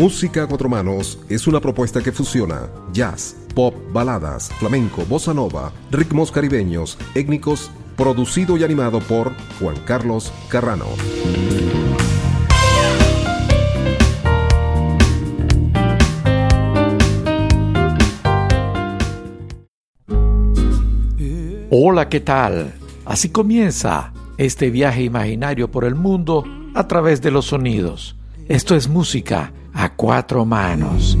Música a cuatro manos es una propuesta que fusiona jazz, pop, baladas, flamenco, bossa nova, ritmos caribeños, étnicos, producido y animado por Juan Carlos Carrano. Hola, ¿qué tal? Así comienza este viaje imaginario por el mundo a través de los sonidos. Esto es música a cuatro manos.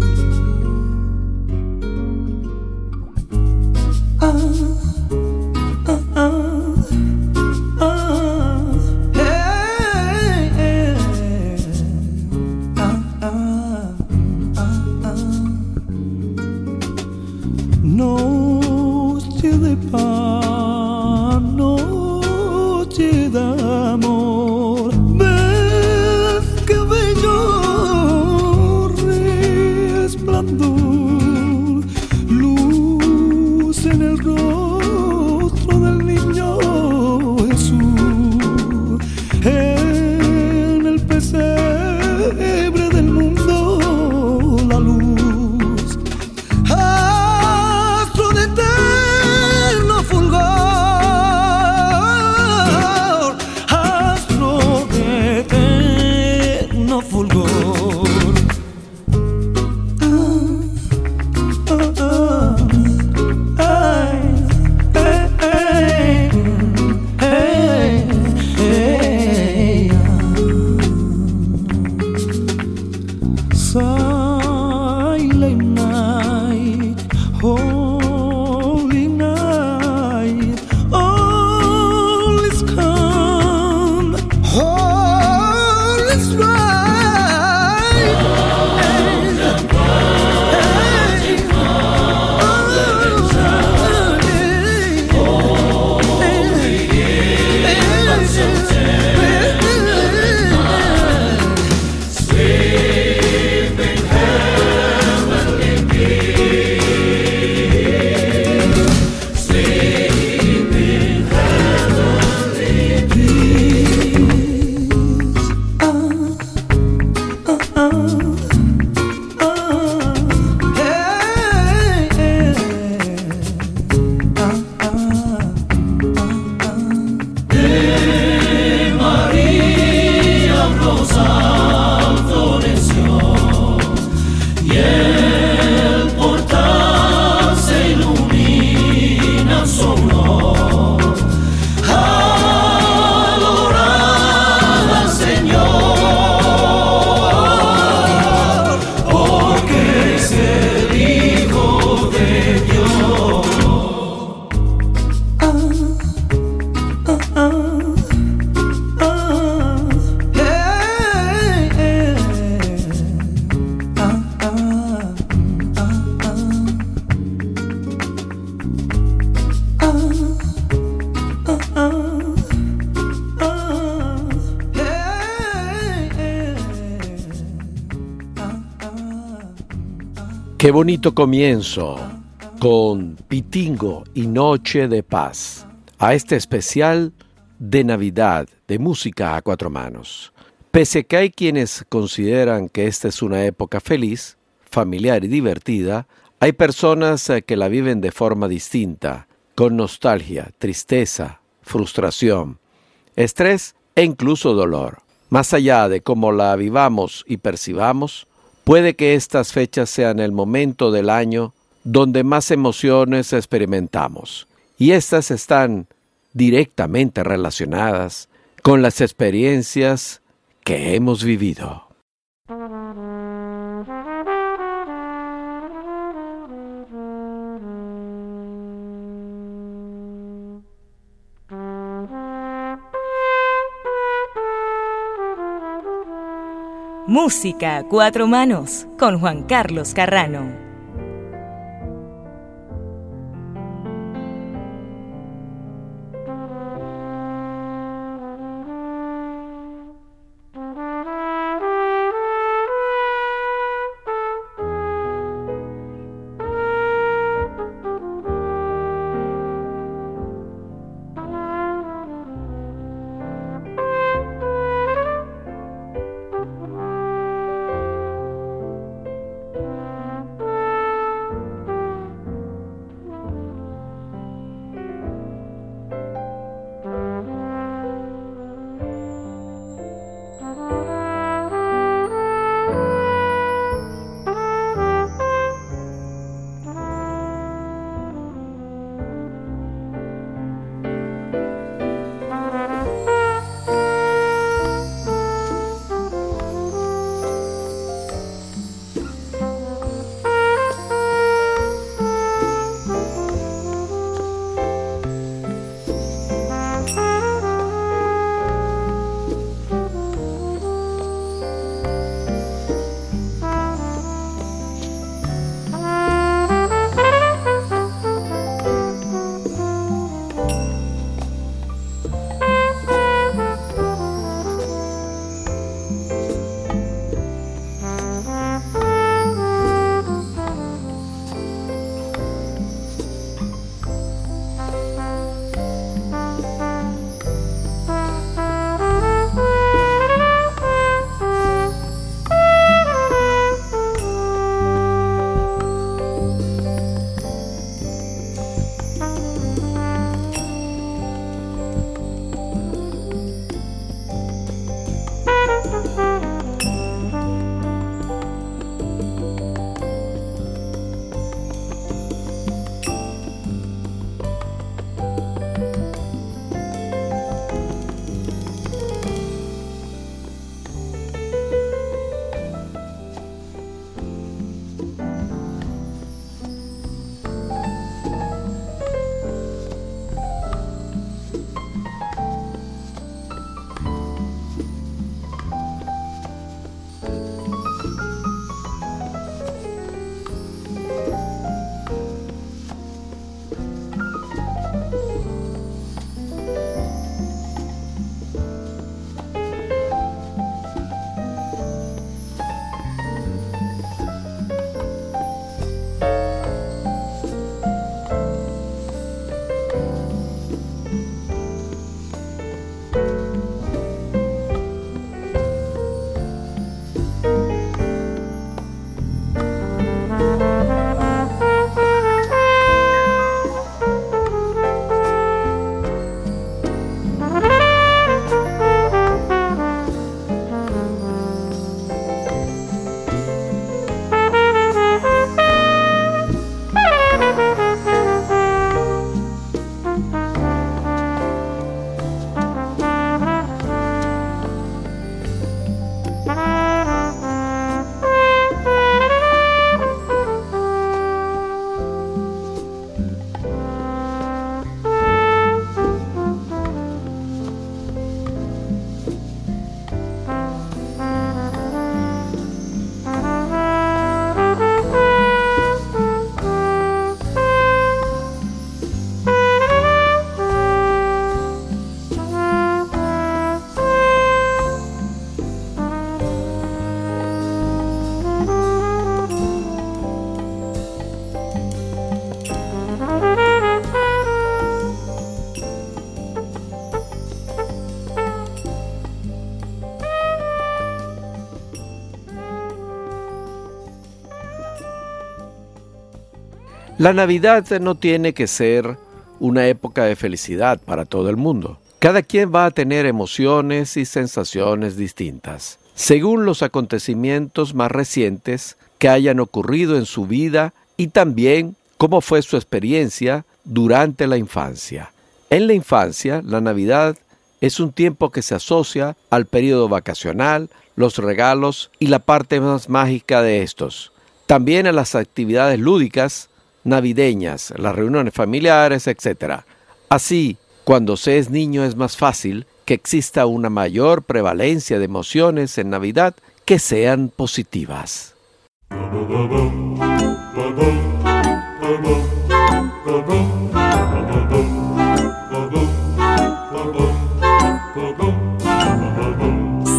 silent Qué bonito comienzo con Pitingo y Noche de Paz a este especial de Navidad de música a cuatro manos. Pese que hay quienes consideran que esta es una época feliz, familiar y divertida, hay personas eh, que la viven de forma distinta, con nostalgia, tristeza, frustración, estrés e incluso dolor. Más allá de cómo la vivamos y percibamos, Puede que estas fechas sean el momento del año donde más emociones experimentamos, y estas están directamente relacionadas con las experiencias que hemos vivido. Música Cuatro Manos con Juan Carlos Carrano. La Navidad no tiene que ser una época de felicidad para todo el mundo. Cada quien va a tener emociones y sensaciones distintas, según los acontecimientos más recientes que hayan ocurrido en su vida y también cómo fue su experiencia durante la infancia. En la infancia, la Navidad es un tiempo que se asocia al periodo vacacional, los regalos y la parte más mágica de estos. También a las actividades lúdicas navideñas, las reuniones familiares, etc. Así, cuando se es niño es más fácil que exista una mayor prevalencia de emociones en Navidad que sean positivas.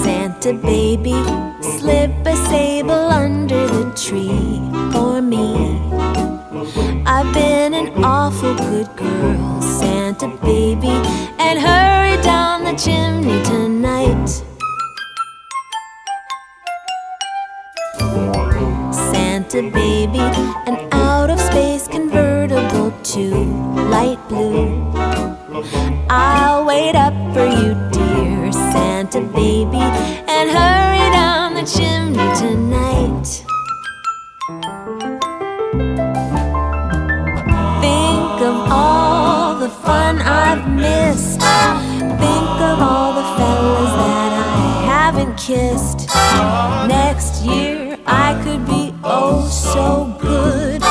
Santa baby, slip a sable under the tree. I've been an awful good girl, Santa baby, and hurry down the chimney tonight. Santa baby, an out of space convertible to light blue. I'll wait up for you, dear Santa baby, and hurry kissed. Next year I could be oh so good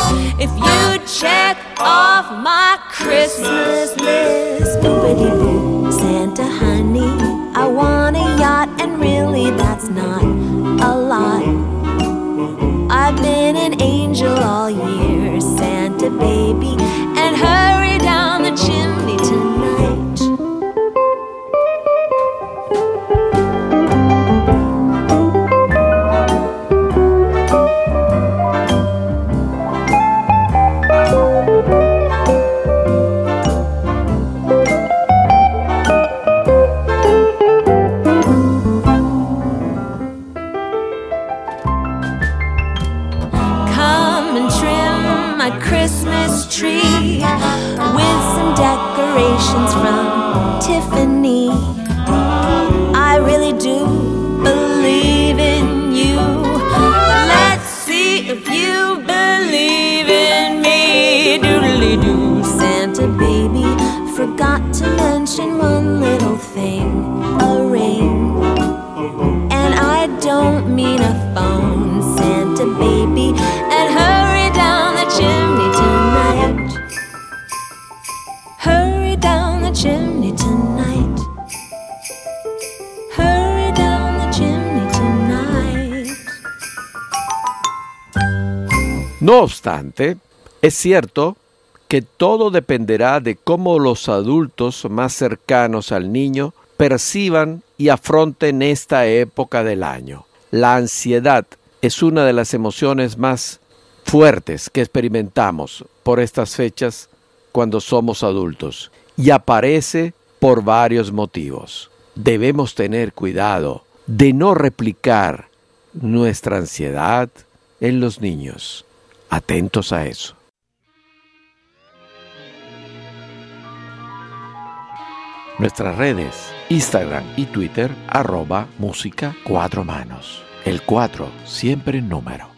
if you check off my Christmas list. Boo, Santa honey, I want a yacht, and really that's not a lot. I've been an angel all year, Santa baby, and hurry down the chimney tonight. Es cierto que todo dependerá de cómo los adultos más cercanos al niño perciban y afronten esta época del año. La ansiedad es una de las emociones más fuertes que experimentamos por estas fechas cuando somos adultos y aparece por varios motivos. Debemos tener cuidado de no replicar nuestra ansiedad en los niños. Atentos a eso. Nuestras redes, Instagram y Twitter, arroba música cuatro manos. El 4 siempre en número.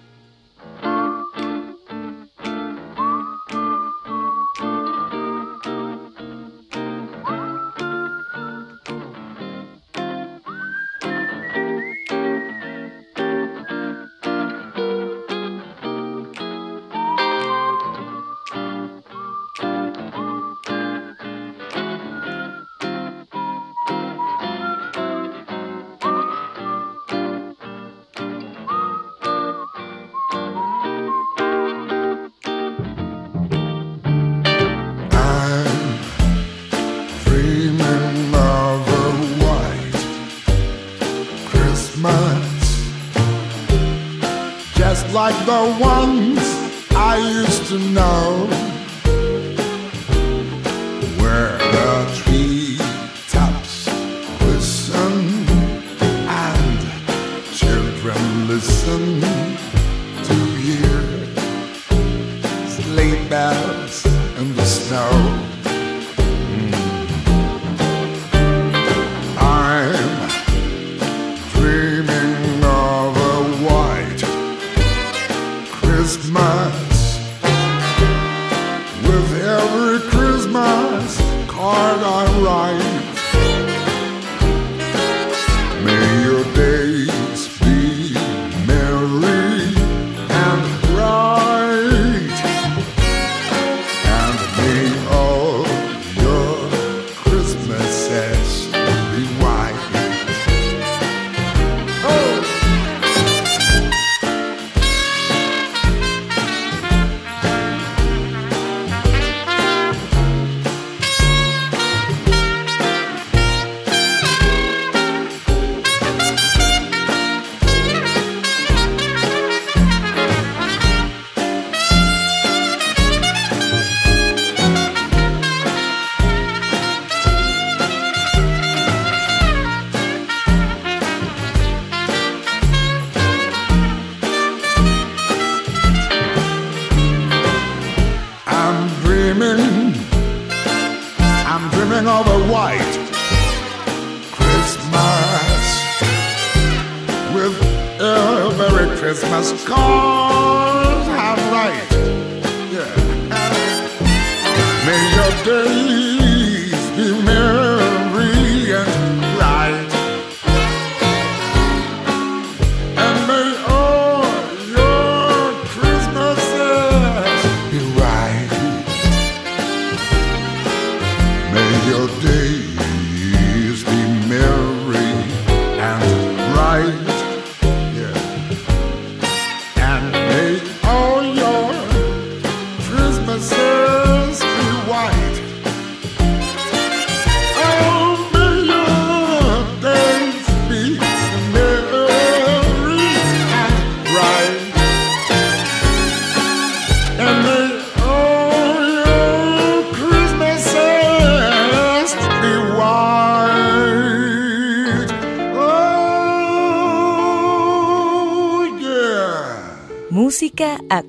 The ones I used to know,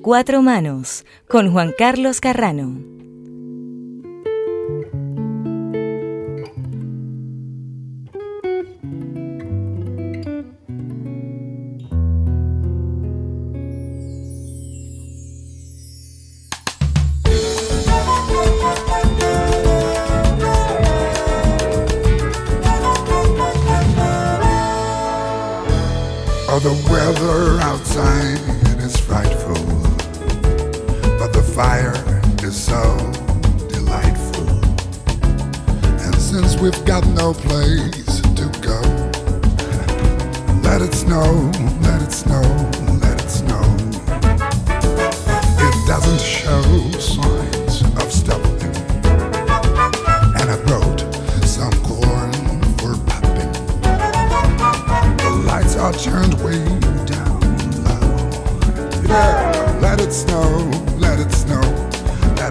cuatro manos con Juan Carlos Carrano. so delightful. And since we've got no place to go, let it snow, let it snow, let it snow. It doesn't show signs of stopping. And I brought some corn for popping. The lights are turned way down low. Yeah, let it snow, let it snow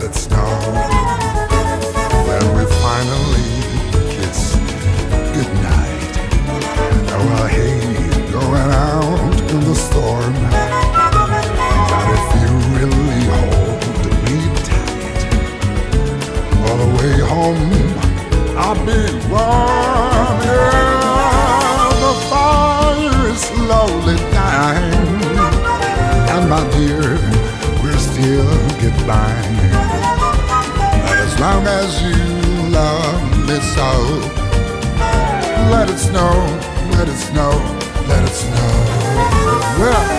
let it snow. When we finally kiss goodnight, now I hate going out in the storm. But if you really hold me tight, all the way home I'll be warm. Yeah, the fire is slowly dying, and my dear, we're still goodbye long as you love me so. Let it snow, let it snow, let it snow. Yeah.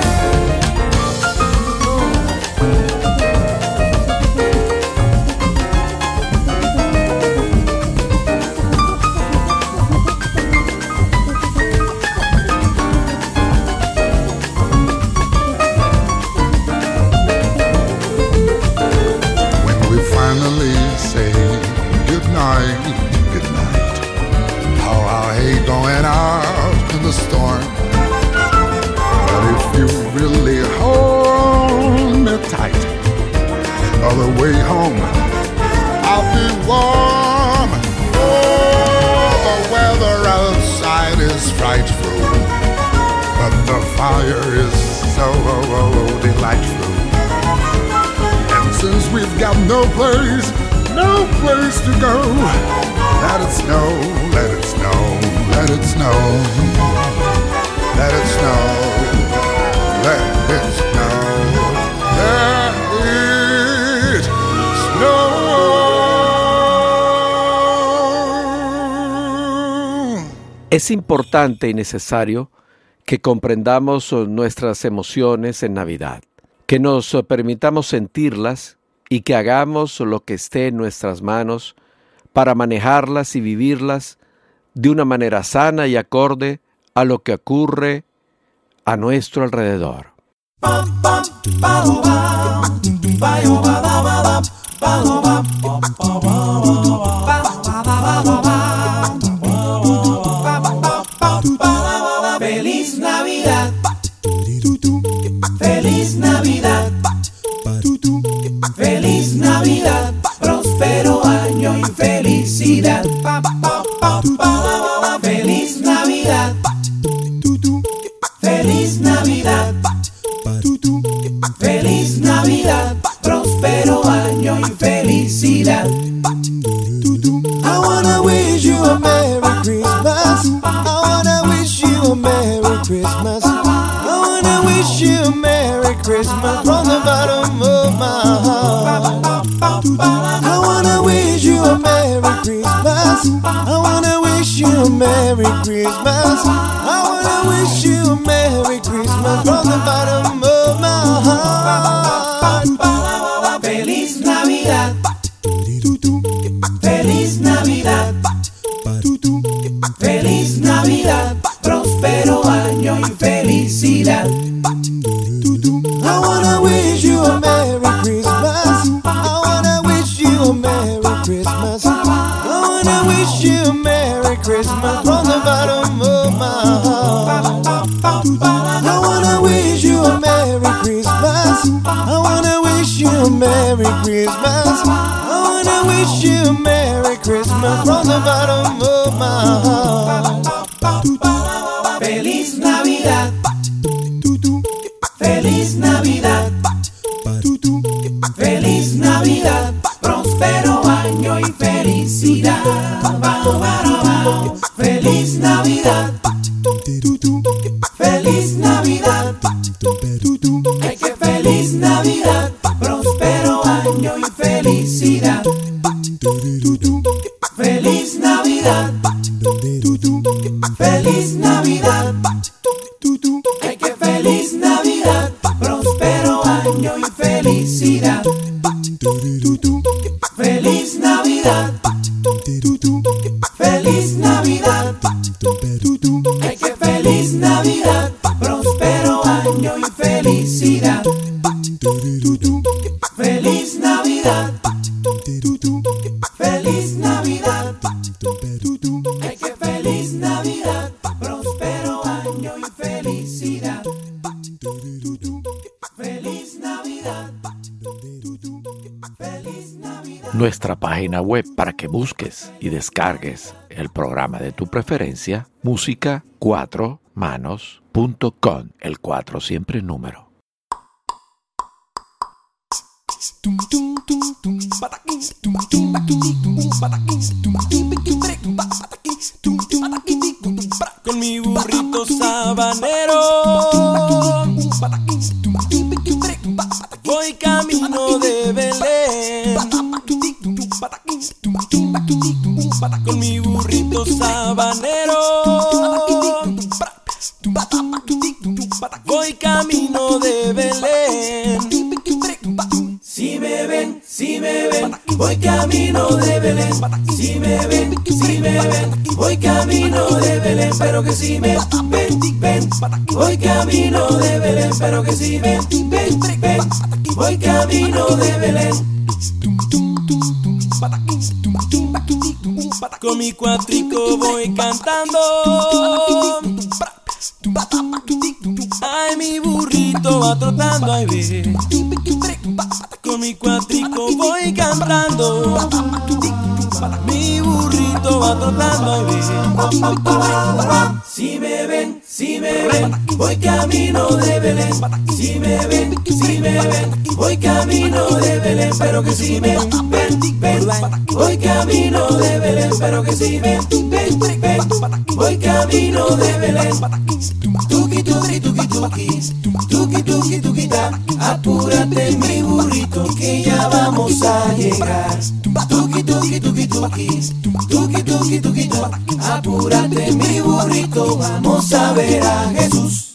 got no place, no place to go. Let it snow, let it snow, let it snow. Let it snow, let it snow. Let it snow. Es importante y necesario que comprendamos nuestras emociones en Navidad, que nos permitamos sentirlas y que hagamos lo que esté en nuestras manos para manejarlas y vivirlas de una manera sana y acorde a lo que ocurre a nuestro alrededor. Feliz Navidad. Próspero año y felicidad. Feliz Navidad. Feliz Navidad. Feliz Navidad. Próspero año y felicidad. I wanna wish you a Merry Christmas. I wanna wish you a Merry Christmas. I wanna wish you a Merry Christmas Christmas. Felicidad. Feliz Navidad. Feliz Navidad. Ay, que feliz Navidad. Próspero año y felicidad. Feliz Navidad. Feliz Navidad. Nuestra página web para que busques y descargues el programa de tu preferencia, música 4manos.com, el 4 siempre número. Con mi burrito sabanero. Voy camino de Belén. Con mi burrito sabanero. Voy camino de Belén si me ven, voy camino de Belén. Si me ven, si me ven, voy camino de Belén. Pero que si me ven, ven, voy camino de Belén. Pero que si me ven, ven, voy camino de Belén. Con mi cuatrico voy cantando Ay, mi burrito va trotando, ay, ve Con mi cuatrico voy cantando Mi burrito va trotando y Si me ven, si me ven, voy camino de Belén. Si me ven, si me ven, voy camino de Belén. Pero que si me ven, ven, voy camino de Belén. Pero que si me ven, ven, voy camino de Belén. Tuki, tuki, tuki, tuki, tuki, tuki, tuki, ta. Apúrate mi burrito que ya vamos a llegar. Tuki, tuki, tuki, tuki, tuki, tuki, tuki. Apúrate mi burrito, vamos a ver a Jesús.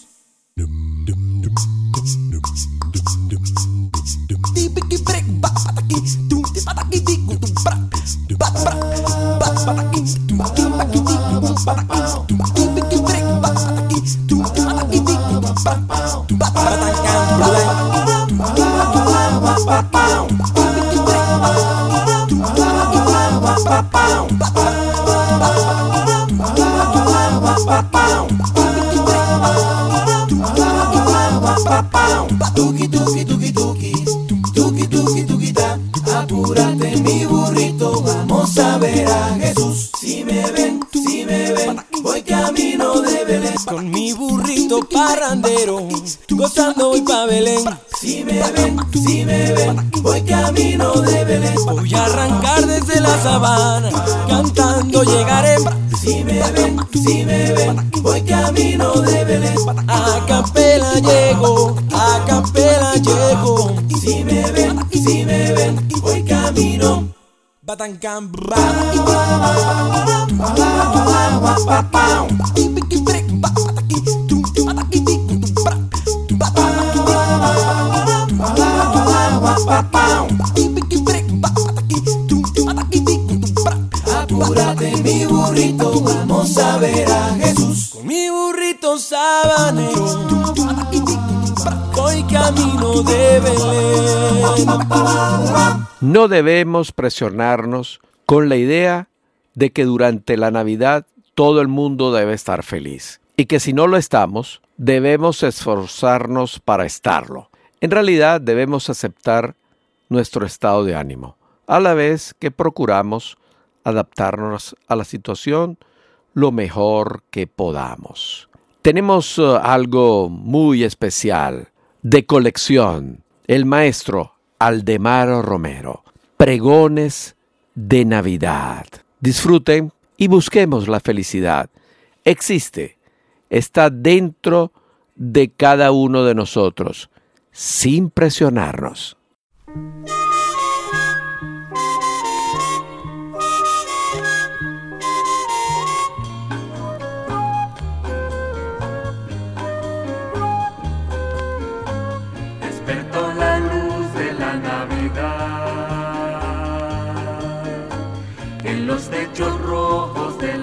Parrandero, gozando voy pa' Belén. Si me ven, si me ven, voy camino de Belén. Voy a arrancar desde la sabana, cantando llegaré. Si me ven, si me ven, voy camino de Belén. A capela llego, a capela llego. Si me ven, si me ven, voy camino. Batancam, No debemos presionarnos con la idea de que durante la Navidad todo el mundo debe estar feliz y que si no lo estamos, debemos esforzarnos para estarlo. En realidad debemos aceptar nuestro estado de ánimo, a la vez que procuramos adaptarnos a la situación lo mejor que podamos. Tenemos eh, algo muy especial de colección, el maestro Aldemaro Romero, pregones de Navidad. Disfruten y busquemos la felicidad. Existe, está dentro de cada uno de nosotros, sin presionarnos.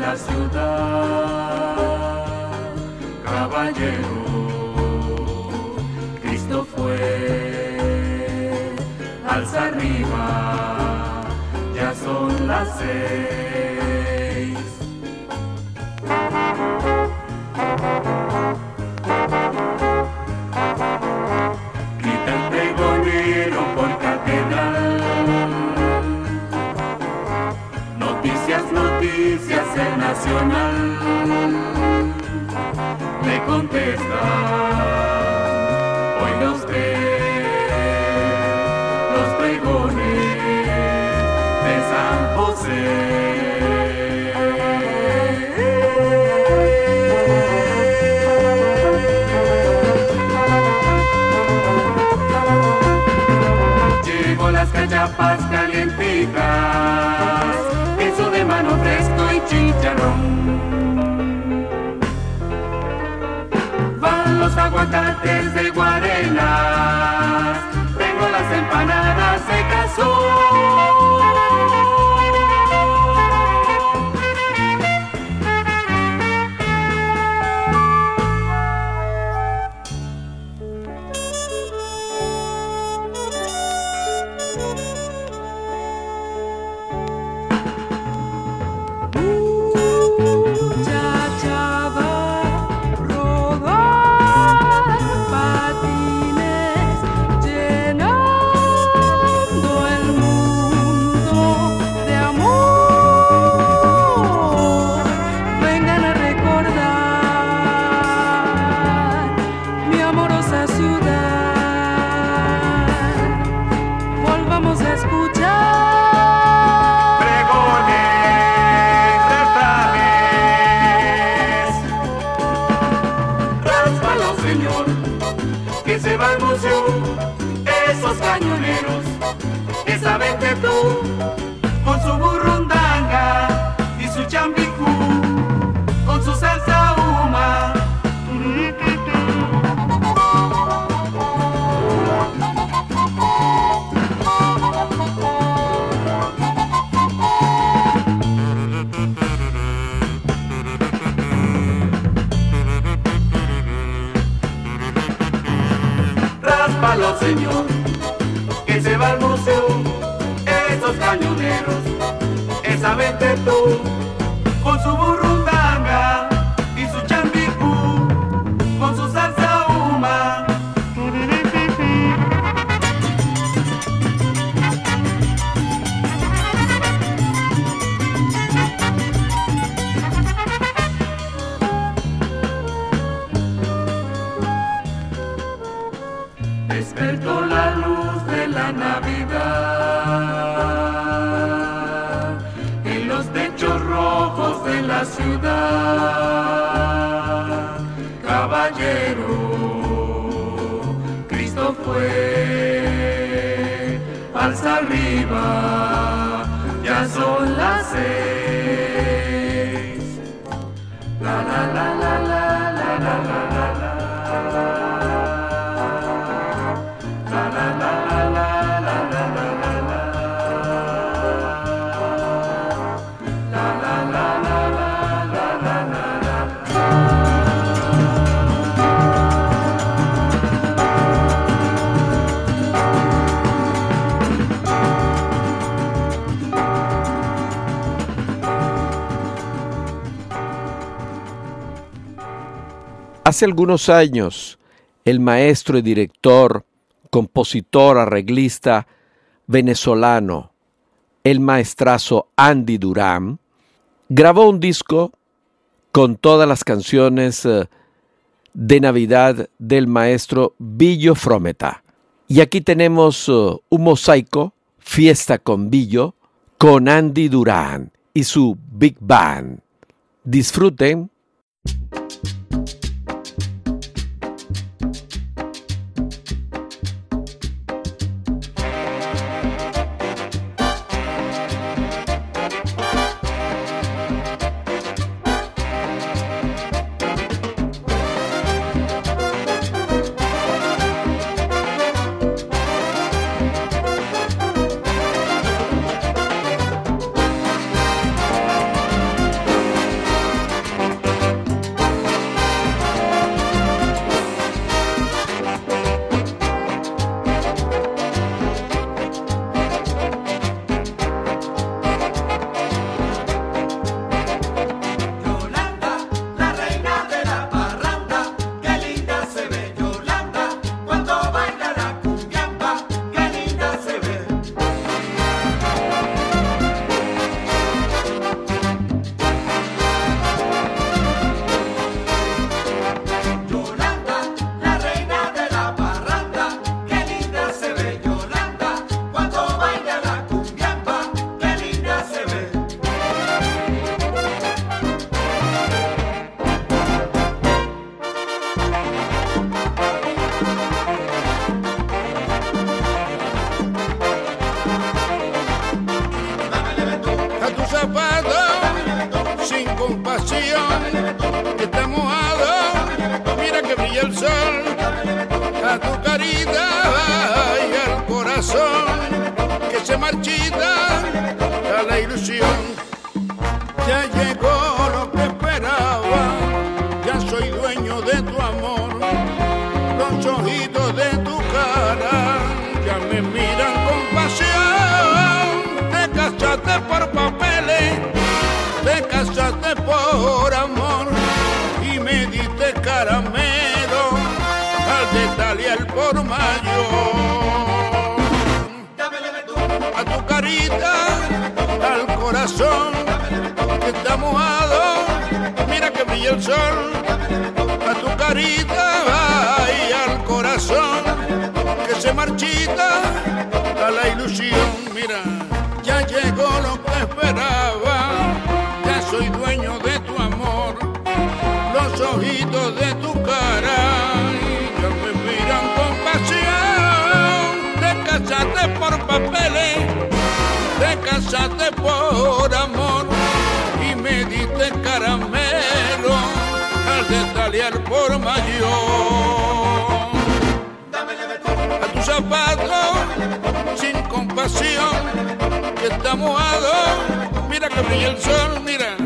La ciudad. Caballero, Cristo fue, alza arriba, ya son las seis. Noticias, el nacional. Le contesta, oiga usted los pregones de San José. Llevo las cachapas calientitas, los aguacates de Guarenas, tengo las empanadas de cazón. Esa vente tú, con su Bye. Hace algunos años, el maestro y director, compositor, arreglista venezolano, el maestrazo Andy Durán, grabó un disco con todas las canciones eh, de Navidad del maestro Billo Frometa. Y aquí tenemos eh, un mosaico, Fiesta con Billo, con Andy Durán y su Big Band. Disfruten. Por. A tu carita, al corazón que está mojado, mira que brilla el sol. A tu carita y al corazón que se marchita a la ilusión. Mira, ya llegó lo que esperaba, ya soy dueño de tu amor, los ojitos de tu cara por papeles, te casaste por amor y me diste caramelo al detaliar por mayor. A tus zapatos sin compasión que está mojado, mira que brilla el sol, mira.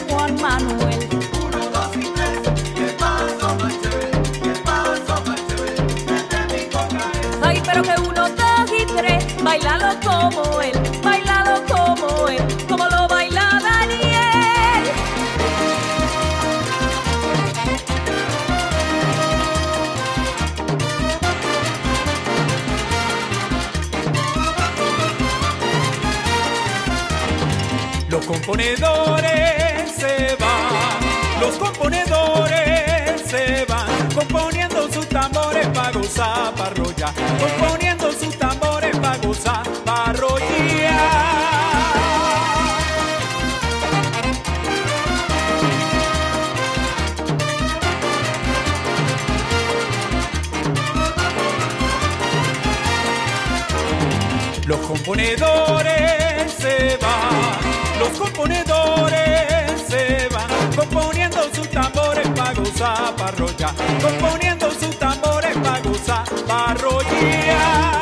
Juan Manuel. Uno, dos y tres, qué paso más chévere, qué paso más chévere, mi Ay, pero que uno, dos y tres, bailalo como él, bailalo como él, como lo baila Daniel. Los componedores arrollar, componiendo sus tambores para gozar, para arrollar. Los componedores se van, los componedores se van, componiendo sus tambores para gozar, para arrollar, componiendo sus tambores para gozar,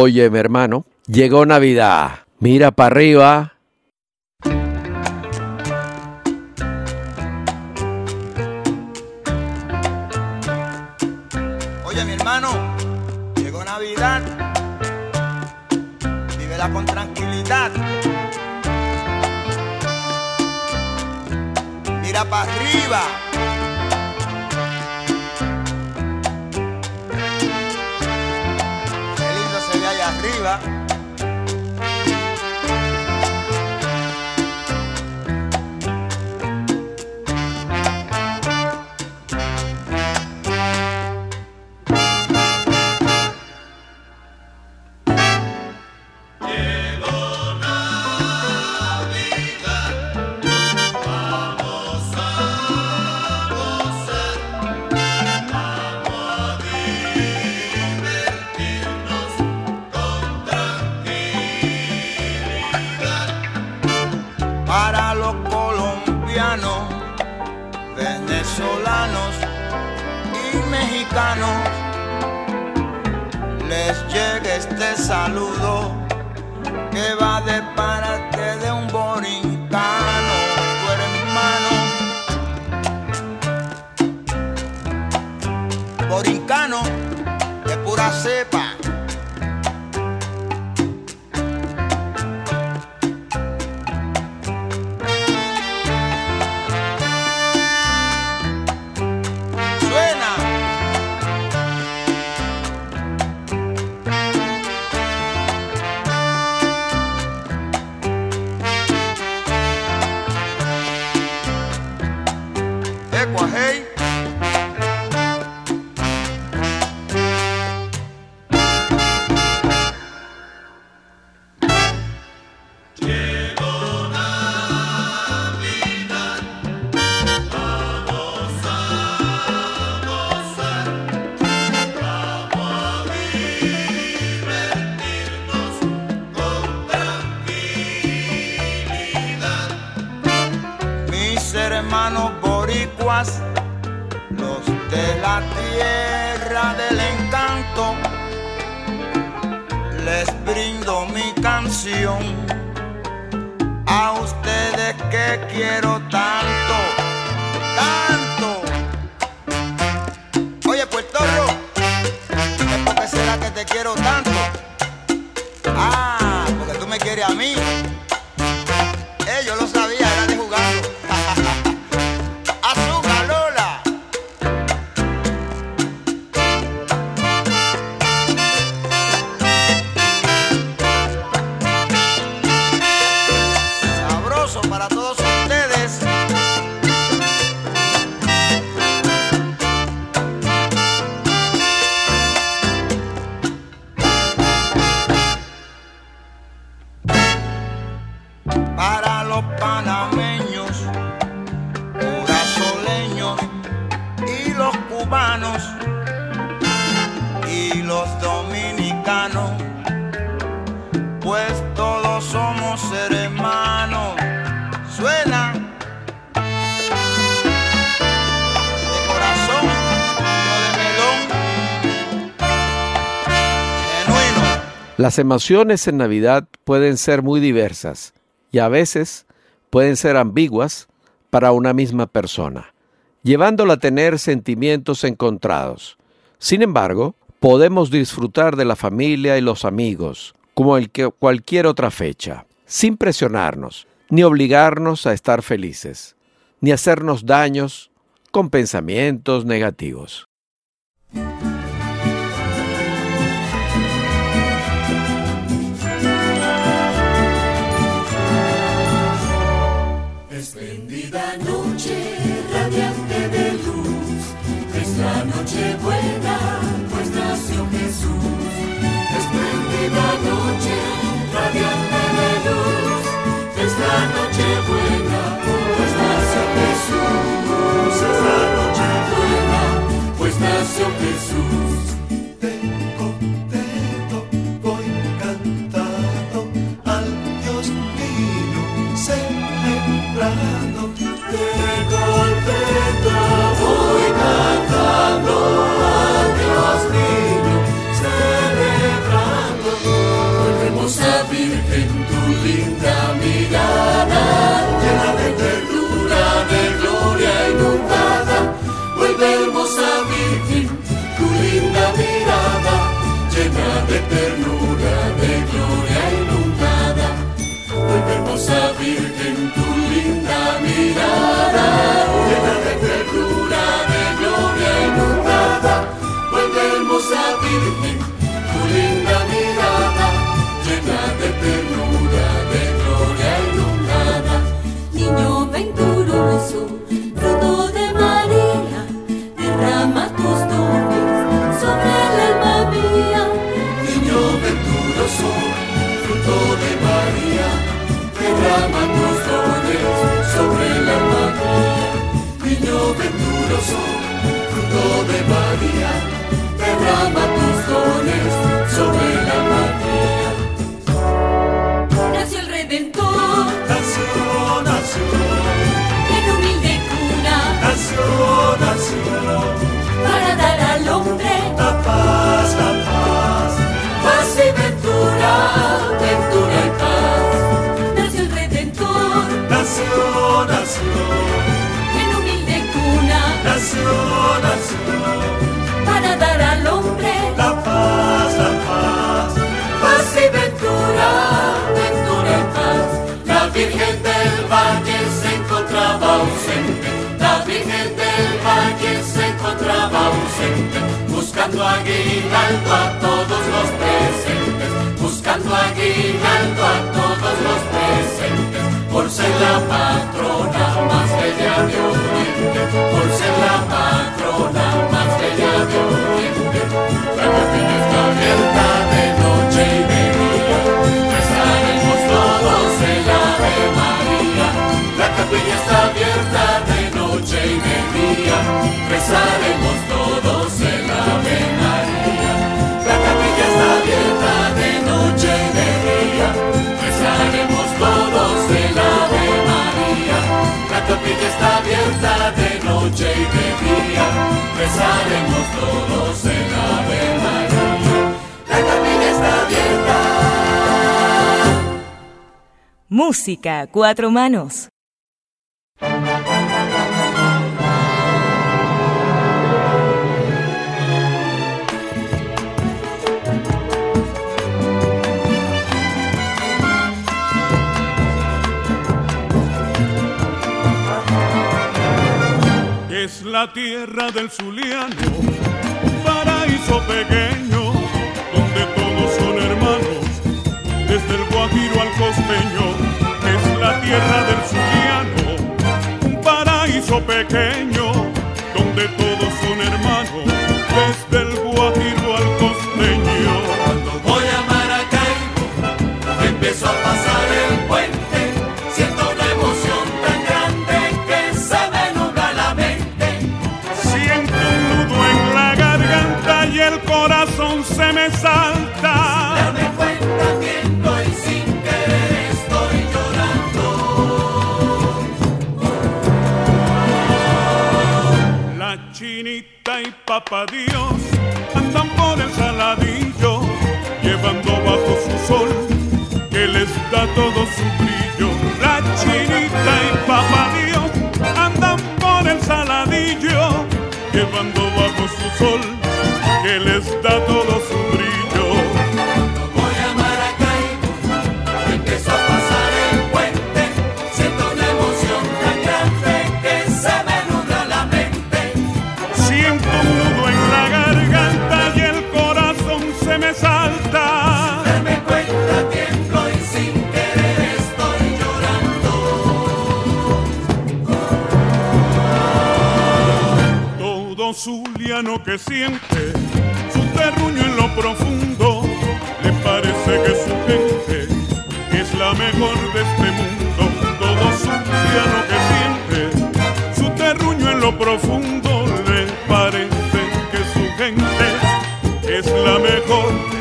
Oye, mi hermano, llegó Navidad. Mira para arriba. Oye, mi hermano, llegó Navidad. Vívela con tranquilidad. Mira para arriba. Qué é. Las emociones en Navidad pueden ser muy diversas y a veces pueden ser ambiguas para una misma persona, llevándola a tener sentimientos encontrados. Sin embargo, podemos disfrutar de la familia y los amigos, como el que cualquier otra fecha, sin presionarnos, ni obligarnos a estar felices, ni hacernos daños con pensamientos negativos. Virgen, tu linda mirada. Todos el Ave María. La capilla está abierta. Música a cuatro manos. Es la tierra del Zuliano, un paraíso pequeño, donde todos son hermanos, desde el Guajiro al costeño. Es la tierra del Zuliano, un paraíso pequeño, donde todos son hermanos, desde el Guajiro Dios andan por el saladillo, llevando bajo su sol que les da todo su brillo. La chinita y papá andan por el saladillo, llevando bajo su sol que les da todo se me salta. Darme cuenta tiemblo y sin querer estoy llorando. Todo zuliano que siente su terruño en lo profundo, le parece que su gente es la mejor de este mundo. Todo zuliano que siente su terruño en lo profundo, le parece que su gente es la mejor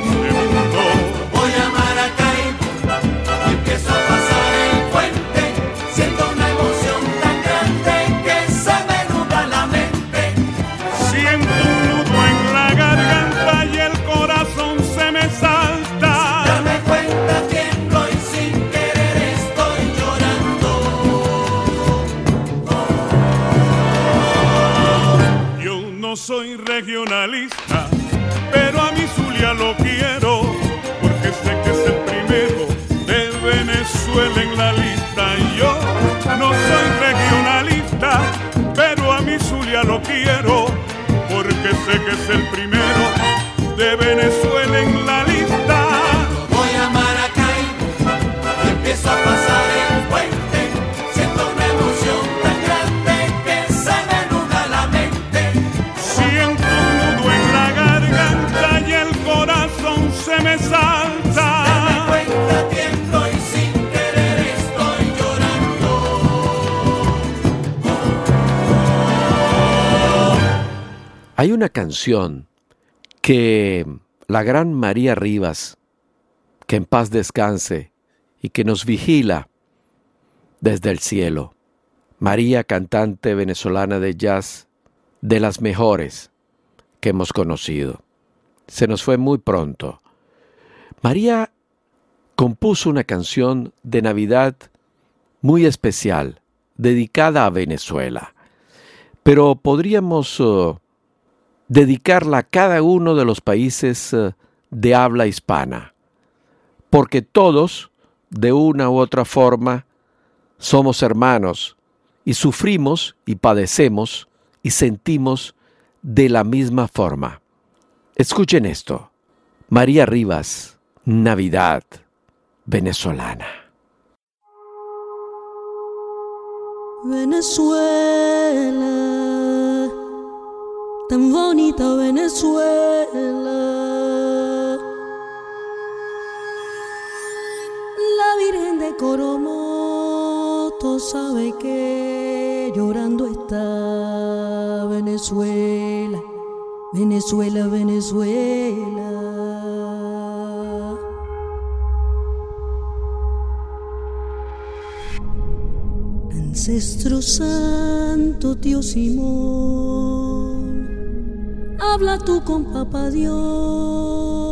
Yo no soy regionalista, pero a mi Zulia lo quiero, porque sé que es el primero Hay una canción que la gran María Rivas, que en paz descanse y que nos vigila desde el cielo. María, cantante venezolana de jazz, de las mejores que hemos conocido. Se nos fue muy pronto. María compuso una canción de Navidad muy especial, dedicada a Venezuela. Pero podríamos uh, dedicarla a cada uno de los países eh, de habla hispana, porque todos, de una u otra forma, somos hermanos y sufrimos y padecemos y sentimos de la misma forma. Escuchen esto. María Rivas, Navidad venezolana. Venezuela tan bonita Venezuela. La Virgen de Coromoto sabe que llorando está Venezuela, Venezuela, Venezuela. Ancestro Santo, Dios Simón habla tú con papá Dios.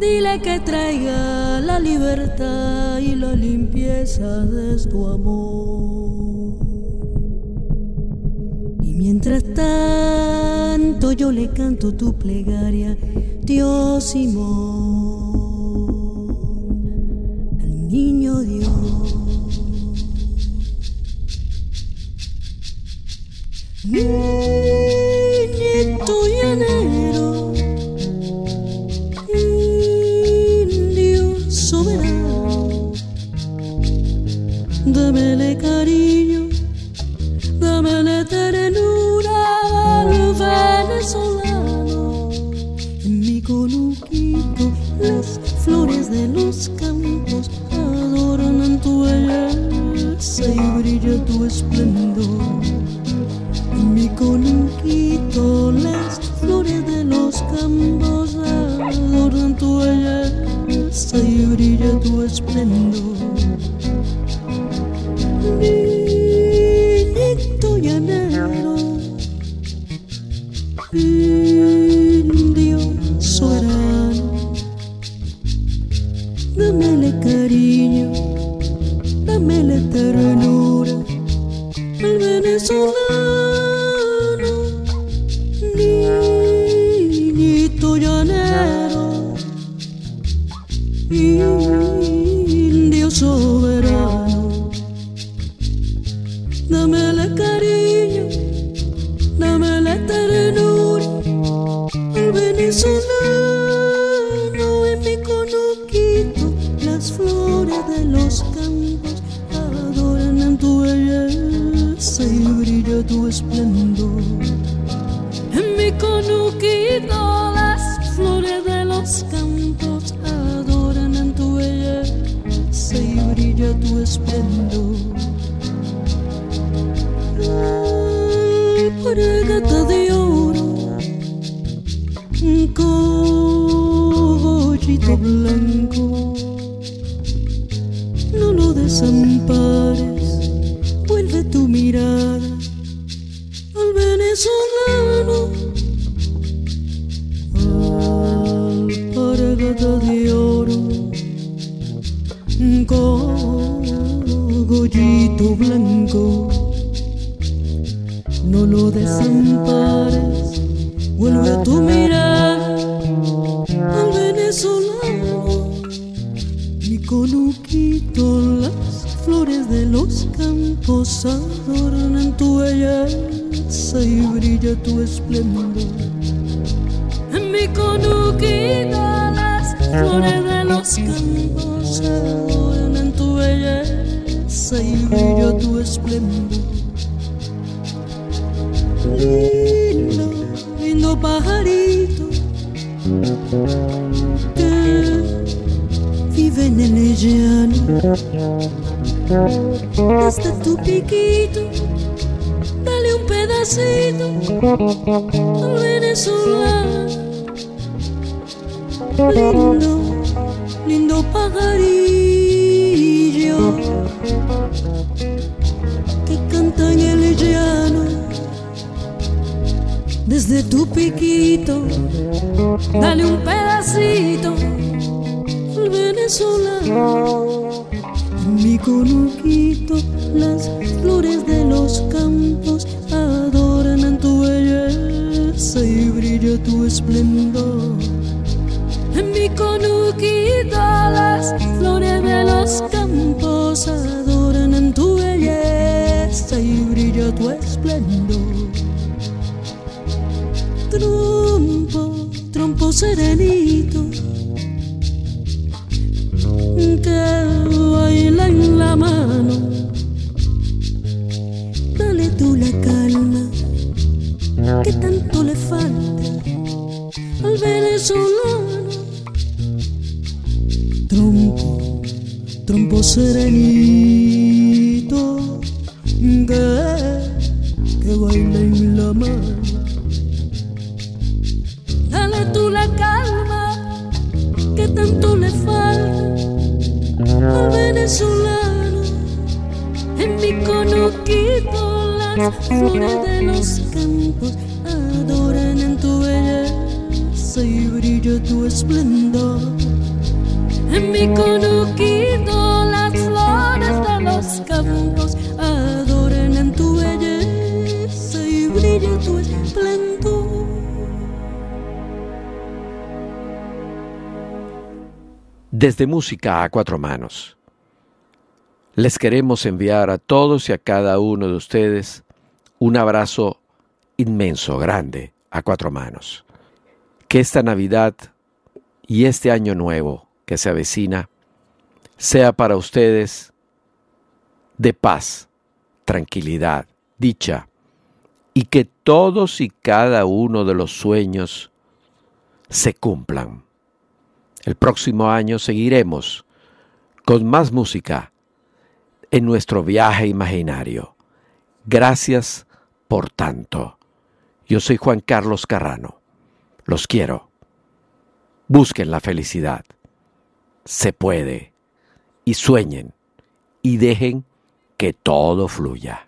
Dile que traiga la libertad y la limpieza de tu amor. Y mientras tanto yo le canto tu plegaria, Dios Simón, al niño Dios que estoy en trouble I've. Serenito que baila en la mano. Dale tú la calma que tanto le falta al venezolano. Trompo, trompo serenito En mi conoquito las flores de los campos adoran en tu belleza y brilla tu esplendor. En mi conoquito las flores de los campos adoran en tu belleza y brilla tu esplendor. Desde Música a Cuatro Manos. Les queremos enviar a todos y a cada uno de ustedes un abrazo inmenso, grande, a cuatro manos. Que esta Navidad y este año nuevo que se avecina sea para ustedes de paz, tranquilidad, dicha, y que todos y cada uno de los sueños se cumplan. El próximo año seguiremos con más música en nuestro viaje imaginario. Gracias por tanto. Yo soy Juan Carlos Carrano. Los quiero. Busquen la felicidad. Se puede. Y sueñen. Y dejen que todo fluya.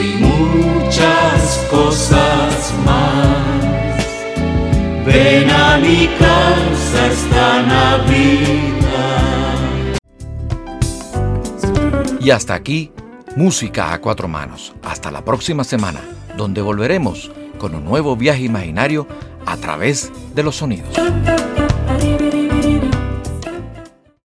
Y muchas cosas más. Ven a mi casa esta Navidad. Y hasta aquí, Música a Cuatro Manos. Hasta la próxima semana, donde volveremos con un nuevo viaje imaginario a través de los sonidos.